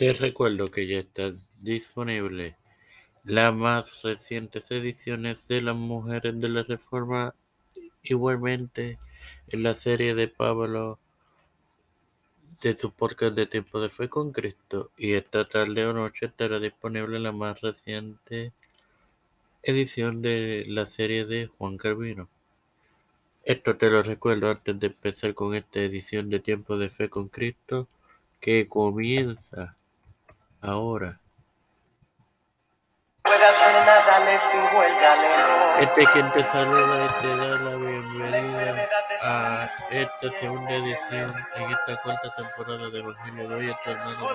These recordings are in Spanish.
Te recuerdo que ya está disponible las más recientes ediciones de Las Mujeres de la Reforma, igualmente en la serie de Pablo de tu podcast de Tiempo de Fe con Cristo. Y esta tarde o noche estará disponible la más reciente edición de la serie de Juan Calvino. Esto te lo recuerdo antes de empezar con esta edición de Tiempo de Fe con Cristo que comienza ahora. Este quien te saluda y te da la bienvenida a esta segunda edición en esta cuarta temporada de Evangelio de hoy, este hermano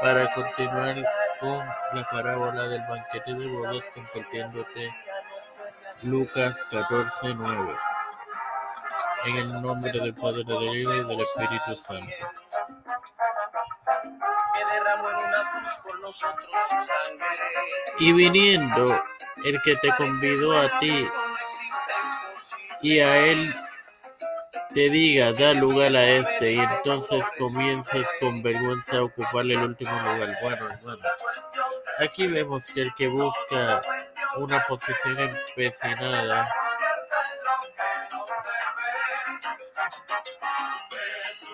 para continuar con la parábola del banquete de bodas compartiéndote Lucas 14, 9. En el nombre del Padre, del Hijo y del Espíritu Santo. Y viniendo el que te convidó a ti y a él te diga, da lugar a este, y entonces comienzas con vergüenza a ocuparle el último lugar. Bueno, bueno. Aquí vemos que el que busca una posición empecinada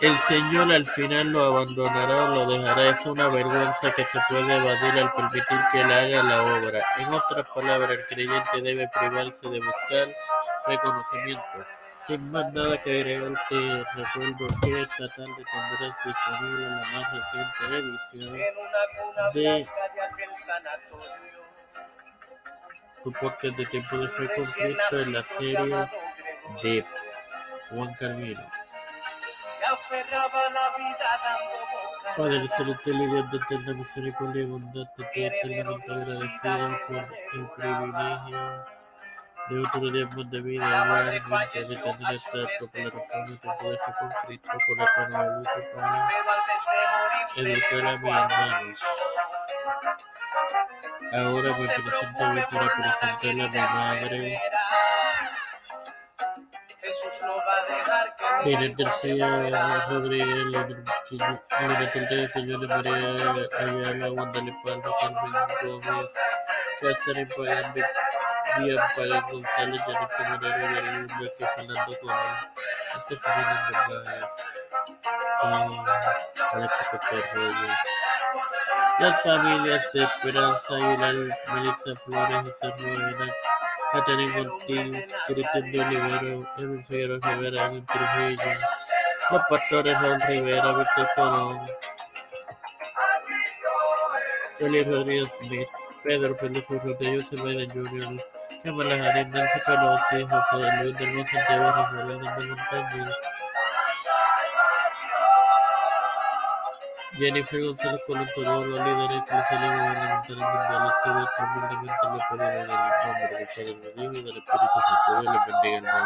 El Señor al final lo abandonará o lo dejará. Es una vergüenza que se puede evadir al permitir que Él haga la obra. En otras palabras, el creyente debe privarse de buscar reconocimiento. Sin más nada que agregar, te recuerdo que esta tarde tendrás disponible la más reciente edición de tu podcast de Tiempo de Fe con Cristo en la serie de Juan Calvino. Padre y Dios de eterna misericordia y bondad, te estoy eternamente agradecido por el privilegio de otro día más de vida, igualmente de tener esta proclamación de poder ser con Cristo por la nueva luz para educar a mis hermanos. Ahora me presento hoy para presentarle a mi madre. Miguel García Rodríguez, Lina Caldera, Cañones María Ayala, Palma, Carmen Gómez, Cáceres Díaz Pagán González, Yannick Moreno, Gabriel Vázquez, Fernando Colón, Estefanía Narváez y Alexa Costa Las familias de Esperanza Aguilar, Melissa Flores, José Rueda, Catherine Ortiz, Cristian de Olivero, Edwin Figueroa Rivera, Edwin Trujillo, los pastores Raúl Rivera, Víctor Colón, Félix Rodríguez Smith, Pedro Pérez Urrutia, José Biden Jr., Kamala Harris, Nancy Pelosi, José Luis del Santiago, Rafael Hernández Montañez, Jennifer González gubernamentales mundiales, todos humildemente le pedimos en del Padre, del Hijo y del hermano.